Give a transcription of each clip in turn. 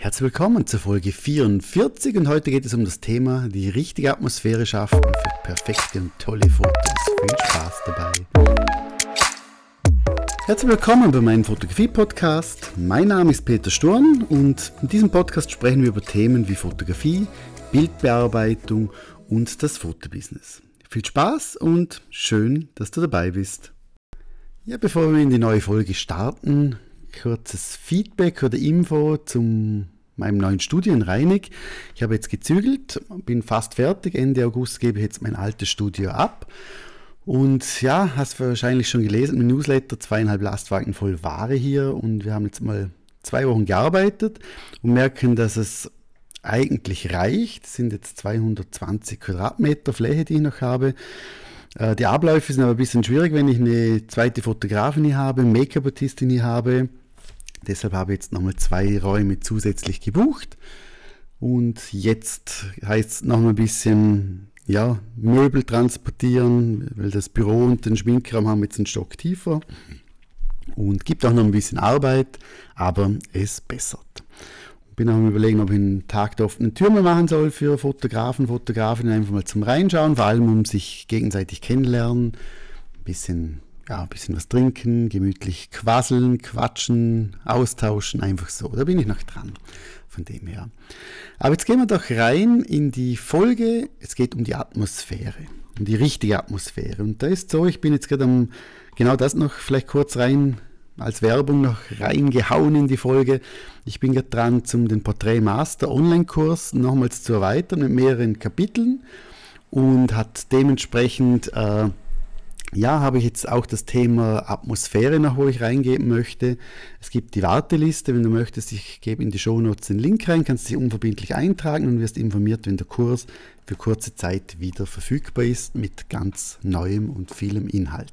Herzlich willkommen zur Folge 44 und heute geht es um das Thema die richtige Atmosphäre schaffen für perfekte und tolle Fotos. Viel Spaß dabei. Herzlich willkommen bei meinem Fotografie-Podcast. Mein Name ist Peter Sturm und in diesem Podcast sprechen wir über Themen wie Fotografie, Bildbearbeitung und das Fotobusiness. Viel Spaß und schön, dass du dabei bist. Ja, bevor wir in die neue Folge starten, kurzes Feedback oder Info zum meinem neuen Studio in Reinig. Ich habe jetzt gezügelt, bin fast fertig. Ende August gebe ich jetzt mein altes Studio ab. Und ja, hast wahrscheinlich schon gelesen im Newsletter, zweieinhalb Lastwagen voll Ware hier und wir haben jetzt mal zwei Wochen gearbeitet und merken, dass es eigentlich reicht. Es sind jetzt 220 Quadratmeter Fläche, die ich noch habe. Äh, die Abläufe sind aber ein bisschen schwierig, wenn ich eine zweite Fotografin hier habe, Make-up-Artistin hier habe. Deshalb habe ich jetzt nochmal zwei Räume zusätzlich gebucht. Und jetzt heißt es noch ein bisschen ja, Möbel transportieren, weil das Büro und den Schminkraum haben jetzt einen Stock tiefer. Und gibt auch noch ein bisschen Arbeit, aber es bessert. Bin auch am überlegen, ob ich einen Tag der offenen Tür mal machen soll für Fotografen, Fotografinnen, einfach mal zum Reinschauen, vor allem um sich gegenseitig kennenlernen, ein bisschen, ja, ein bisschen was trinken, gemütlich quasseln, quatschen, austauschen, einfach so. Da bin ich noch dran, von dem her. Aber jetzt gehen wir doch rein in die Folge. Es geht um die Atmosphäre, um die richtige Atmosphäre. Und da ist so, ich bin jetzt gerade am, genau das noch vielleicht kurz rein als Werbung noch reingehauen in die Folge. Ich bin gerade dran, zum den Portrait Master Online-Kurs nochmals zu erweitern mit mehreren Kapiteln und hat dementsprechend äh, ja, habe ich jetzt auch das Thema Atmosphäre noch, wo ich reingeben möchte. Es gibt die Warteliste, wenn du möchtest, ich gebe in die Shownotes den Link rein, kannst dich unverbindlich eintragen und wirst informiert, wenn der Kurs für kurze Zeit wieder verfügbar ist mit ganz neuem und vielem Inhalt.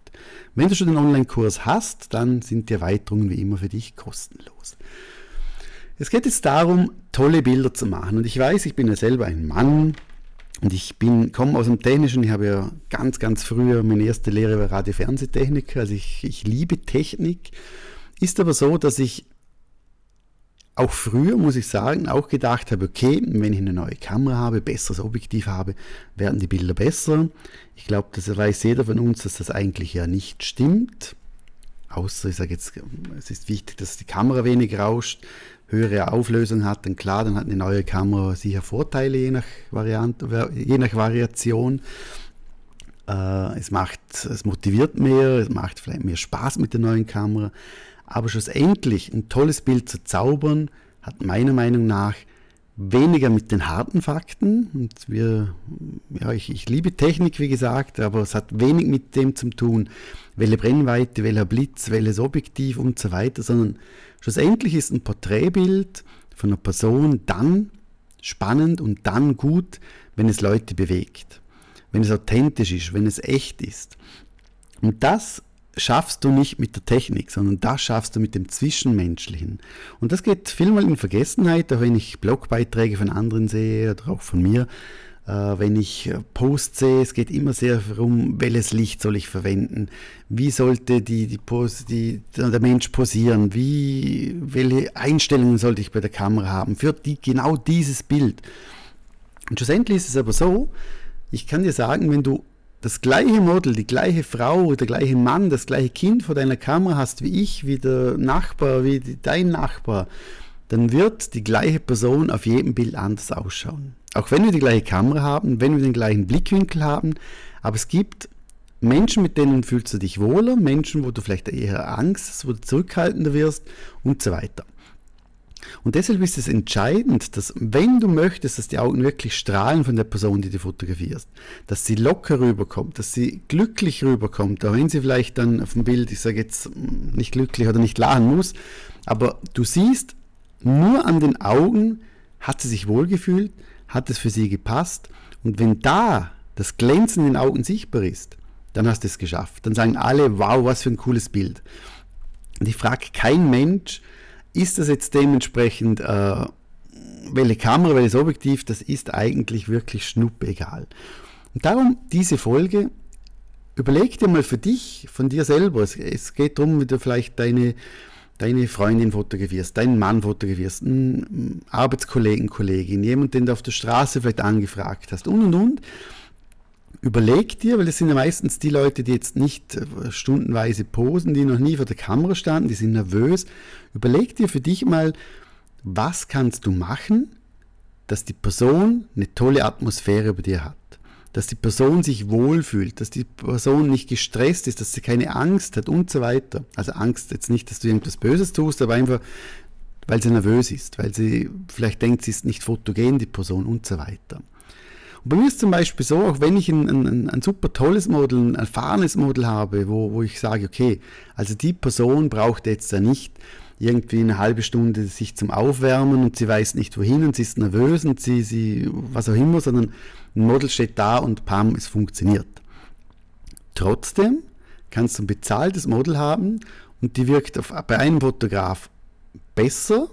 Wenn du schon den Online-Kurs hast, dann sind die Erweiterungen wie immer für dich kostenlos. Es geht jetzt darum, tolle Bilder zu machen. Und ich weiß, ich bin ja selber ein Mann, und ich bin, komme aus dem Technischen, ich habe ja ganz, ganz früher, meine erste Lehre war Radio-Fernsehtechnik, also ich, ich liebe Technik. Ist aber so, dass ich auch früher, muss ich sagen, auch gedacht habe, okay, wenn ich eine neue Kamera habe, besseres Objektiv habe, werden die Bilder besser. Ich glaube, das weiß jeder von uns, dass das eigentlich ja nicht stimmt. Außer, ich sage jetzt, es ist wichtig, dass die Kamera wenig rauscht höhere Auflösung hat, dann klar, dann hat eine neue Kamera sicher Vorteile je nach Variante, je nach Variation. Äh, es macht, es motiviert mehr, es macht vielleicht mehr Spaß mit der neuen Kamera. Aber schlussendlich ein tolles Bild zu zaubern, hat meiner Meinung nach weniger mit den harten Fakten. Und wir, ja, ich, ich liebe Technik, wie gesagt, aber es hat wenig mit dem zu tun, welche Brennweite, welcher Blitz, welches Objektiv und so weiter, sondern schlussendlich ist ein Porträtbild von einer Person dann spannend und dann gut, wenn es Leute bewegt, wenn es authentisch ist, wenn es echt ist. Und das schaffst du nicht mit der Technik, sondern das schaffst du mit dem Zwischenmenschlichen. Und das geht vielmal in Vergessenheit, auch wenn ich Blogbeiträge von anderen sehe oder auch von mir. Äh, wenn ich äh, Posts sehe, es geht immer sehr darum, welches Licht soll ich verwenden, wie sollte die, die Pose, die, der Mensch posieren, wie, welche Einstellungen sollte ich bei der Kamera haben für die, genau dieses Bild. Und schlussendlich ist es aber so, ich kann dir sagen, wenn du das gleiche Model, die gleiche Frau, der gleiche Mann, das gleiche Kind vor deiner Kamera hast wie ich, wie der Nachbar, wie dein Nachbar, dann wird die gleiche Person auf jedem Bild anders ausschauen. Auch wenn wir die gleiche Kamera haben, wenn wir den gleichen Blickwinkel haben, aber es gibt Menschen, mit denen fühlst du dich wohler, Menschen, wo du vielleicht eher Angst hast, wo du zurückhaltender wirst und so weiter. Und deshalb ist es entscheidend, dass wenn du möchtest, dass die Augen wirklich strahlen von der Person, die du fotografierst, dass sie locker rüberkommt, dass sie glücklich rüberkommt, auch wenn sie vielleicht dann auf dem Bild, ich sage jetzt nicht glücklich oder nicht lachen muss, aber du siehst, nur an den Augen hat sie sich wohlgefühlt, hat es für sie gepasst und wenn da das Glänzen in den Augen sichtbar ist, dann hast du es geschafft. Dann sagen alle, wow, was für ein cooles Bild. Und ich frage kein Mensch, ist das jetzt dementsprechend, äh, welche Kamera, welches Objektiv, das ist eigentlich wirklich schnuppegal. Und darum diese Folge, überleg dir mal für dich, von dir selber, es, es geht darum, wie du vielleicht deine, deine Freundin fotografierst, deinen Mann fotografierst, einen Arbeitskollegen, Kollegin, jemand, den du auf der Straße vielleicht angefragt hast und und und. Überleg dir, weil das sind ja meistens die Leute, die jetzt nicht äh, stundenweise posen, die noch nie vor der Kamera standen, die sind nervös. Überleg dir für dich mal, was kannst du machen, dass die Person eine tolle Atmosphäre über dir hat dass die Person sich wohlfühlt, dass die Person nicht gestresst ist, dass sie keine Angst hat und so weiter. Also Angst jetzt nicht, dass du irgendwas Böses tust, aber einfach, weil sie nervös ist, weil sie vielleicht denkt, sie ist nicht fotogen, die Person und so weiter. Und bei mir ist zum Beispiel so, auch wenn ich ein, ein, ein super tolles Model, ein erfahrenes Model habe, wo, wo ich sage, okay, also die Person braucht jetzt ja nicht irgendwie eine halbe Stunde sich zum Aufwärmen und sie weiß nicht wohin und sie ist nervös und sie, sie was auch immer, sondern ein Model steht da und pam, es funktioniert. Trotzdem kannst du ein bezahltes Model haben und die wirkt auf, bei einem Fotograf besser,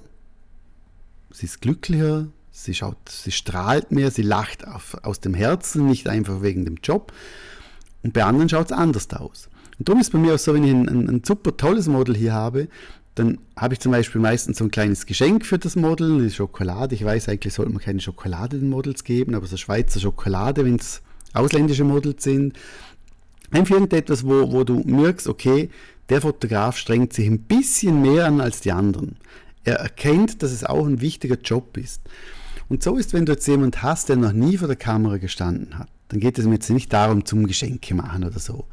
sie ist glücklicher, sie, schaut, sie strahlt mehr, sie lacht auf, aus dem Herzen, nicht einfach wegen dem Job. Und bei anderen schaut es anders aus. Und darum ist bei mir auch so, wenn ich ein, ein, ein super tolles Model hier habe, dann habe ich zum Beispiel meistens so ein kleines Geschenk für das Model, eine Schokolade. Ich weiß, eigentlich sollte man keine Schokolade den Models geben, aber so Schweizer Schokolade, wenn es ausländische Models sind. Einfach irgendetwas, wo, wo du merkst, okay, der Fotograf strengt sich ein bisschen mehr an als die anderen. Er erkennt, dass es auch ein wichtiger Job ist. Und so ist, wenn du jetzt jemanden hast, der noch nie vor der Kamera gestanden hat, dann geht es mir jetzt nicht darum, zum Geschenke machen oder so,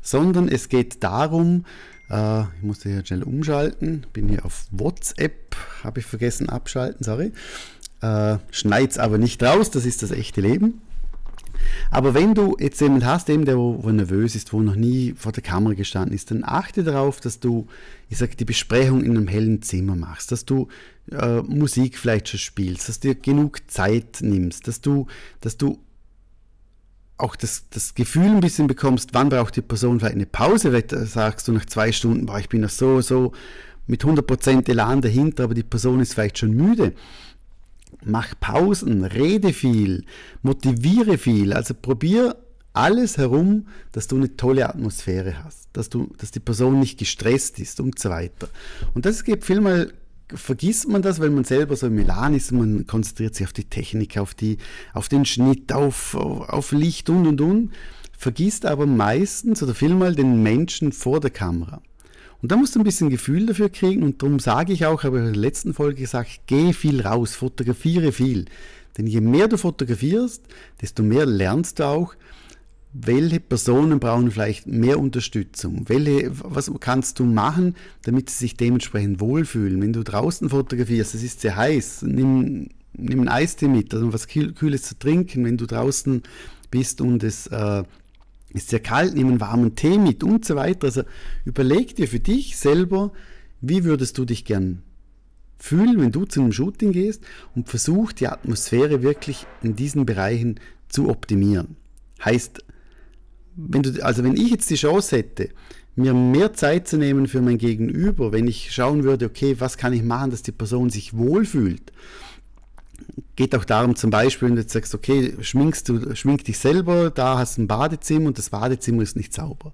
sondern es geht darum, äh, ich musste hier schnell umschalten. Bin hier auf WhatsApp, habe ich vergessen abschalten, sorry. Äh, schneid's aber nicht raus, das ist das echte Leben. Aber wenn du jetzt jemanden hast, eben der wo, nervös ist, wo noch nie vor der Kamera gestanden ist, dann achte darauf, dass du, ich sag, die Besprechung in einem hellen Zimmer machst, dass du äh, Musik vielleicht schon spielst, dass du dir genug Zeit nimmst, dass du, dass du auch das, das Gefühl ein bisschen bekommst, wann braucht die Person vielleicht eine Pause, vielleicht sagst du nach zwei Stunden, boah, ich bin noch so, so mit 100% Elan dahinter, aber die Person ist vielleicht schon müde. Mach Pausen, rede viel, motiviere viel, also probier alles herum, dass du eine tolle Atmosphäre hast, dass, du, dass die Person nicht gestresst ist und so weiter. Und das geht vielmal vergisst man das, weil man selber so im Milan ist, man konzentriert sich auf die Technik, auf, die, auf den Schnitt, auf, auf Licht und und und, vergisst aber meistens oder vielmal den Menschen vor der Kamera. Und da musst du ein bisschen Gefühl dafür kriegen und darum sage ich auch, habe ich in der letzten Folge gesagt, geh viel raus, fotografiere viel. Denn je mehr du fotografierst, desto mehr lernst du auch, welche Personen brauchen vielleicht mehr Unterstützung? Welche, was kannst du machen, damit sie sich dementsprechend wohlfühlen? Wenn du draußen fotografierst, es ist sehr heiß, nimm, nimm ein Eistee mit, also was Kühles zu trinken. Wenn du draußen bist und es äh, ist sehr kalt, nimm einen warmen Tee mit und so weiter. Also überleg dir für dich selber, wie würdest du dich gern fühlen, wenn du zu einem Shooting gehst und versuch die Atmosphäre wirklich in diesen Bereichen zu optimieren. Heißt, wenn du, also wenn ich jetzt die Chance hätte, mir mehr Zeit zu nehmen für mein Gegenüber, wenn ich schauen würde, okay, was kann ich machen, dass die Person sich wohlfühlt, geht auch darum, zum Beispiel, wenn du jetzt sagst, okay, schminkst du, schmink dich selber, da hast du ein Badezimmer und das Badezimmer ist nicht sauber.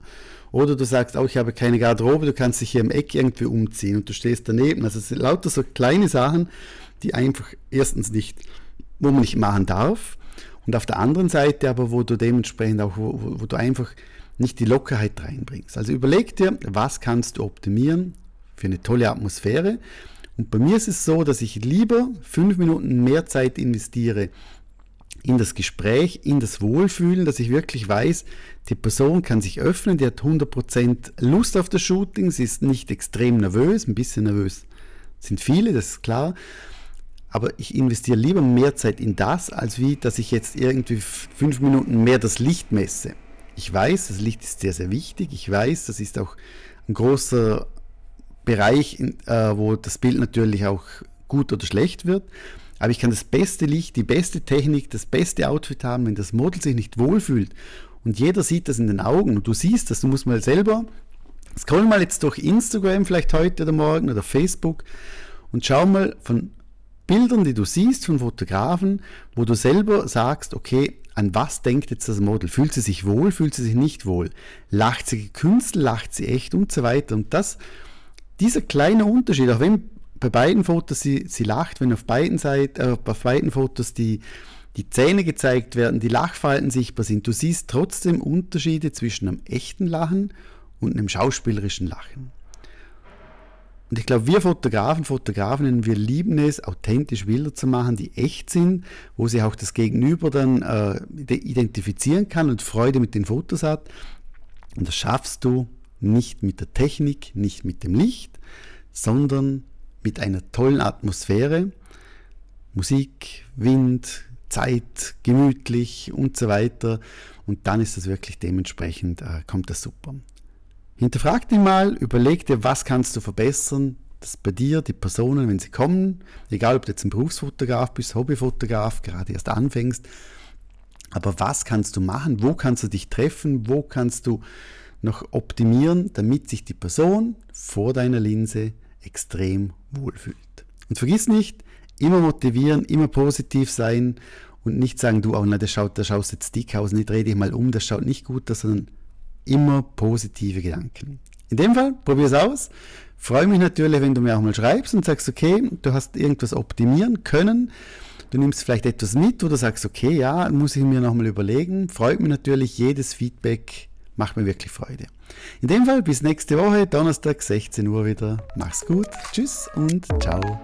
Oder du sagst auch, ich habe keine Garderobe, du kannst dich hier im Eck irgendwie umziehen und du stehst daneben. Also es sind lauter so kleine Sachen, die einfach erstens nicht, wo man nicht machen darf und auf der anderen Seite aber, wo du dementsprechend auch, wo, wo du einfach nicht die Lockerheit reinbringst. Also überleg dir, was kannst du optimieren für eine tolle Atmosphäre. Und bei mir ist es so, dass ich lieber fünf Minuten mehr Zeit investiere in das Gespräch, in das Wohlfühlen, dass ich wirklich weiß, die Person kann sich öffnen, die hat 100% Lust auf das Shooting, sie ist nicht extrem nervös, ein bisschen nervös sind viele, das ist klar, aber ich investiere lieber mehr Zeit in das, als wie, dass ich jetzt irgendwie fünf Minuten mehr das Licht messe. Ich weiß, das Licht ist sehr, sehr wichtig. Ich weiß, das ist auch ein großer Bereich, äh, wo das Bild natürlich auch gut oder schlecht wird. Aber ich kann das beste Licht, die beste Technik, das beste Outfit haben, wenn das Model sich nicht wohlfühlt. Und jeder sieht das in den Augen. Und du siehst das, du musst mal selber, scroll mal jetzt durch Instagram vielleicht heute oder morgen oder Facebook und schau mal von Bildern, die du siehst von Fotografen, wo du selber sagst, okay, an was denkt jetzt das Model? Fühlt sie sich wohl, fühlt sie sich nicht wohl? Lacht sie gekünstelt, lacht sie echt und so weiter. Und das, dieser kleine Unterschied, auch wenn bei beiden Fotos sie, sie lacht, wenn auf beiden Seiten, äh, auf beiden Fotos die, die Zähne gezeigt werden, die Lachfalten sichtbar sind, du siehst trotzdem Unterschiede zwischen einem echten Lachen und einem schauspielerischen Lachen. Und ich glaube, wir Fotografen, Fotografinnen, wir lieben es, authentisch Bilder zu machen, die echt sind, wo sie auch das Gegenüber dann äh, identifizieren kann und Freude mit den Fotos hat. Und das schaffst du nicht mit der Technik, nicht mit dem Licht, sondern mit einer tollen Atmosphäre. Musik, Wind, Zeit, gemütlich und so weiter. Und dann ist das wirklich dementsprechend, äh, kommt das super. Hinterfrag dich mal, überleg dir, was kannst du verbessern, dass bei dir die Personen, wenn sie kommen, egal ob du jetzt ein Berufsfotograf bist, Hobbyfotograf, gerade erst anfängst, aber was kannst du machen, wo kannst du dich treffen, wo kannst du noch optimieren, damit sich die Person vor deiner Linse extrem wohlfühlt. Und vergiss nicht, immer motivieren, immer positiv sein und nicht sagen, du, oh nein, das schaut, da schaust jetzt dick aus, nicht dreh dich mal um, das schaut nicht gut sondern immer positive Gedanken. In dem Fall, probier es aus. Freue mich natürlich, wenn du mir auch mal schreibst und sagst, okay, du hast irgendwas optimieren können. Du nimmst vielleicht etwas mit oder sagst, okay, ja, muss ich mir nochmal überlegen. Freut mich natürlich, jedes Feedback macht mir wirklich Freude. In dem Fall, bis nächste Woche, Donnerstag, 16 Uhr wieder. Mach's gut, tschüss und ciao.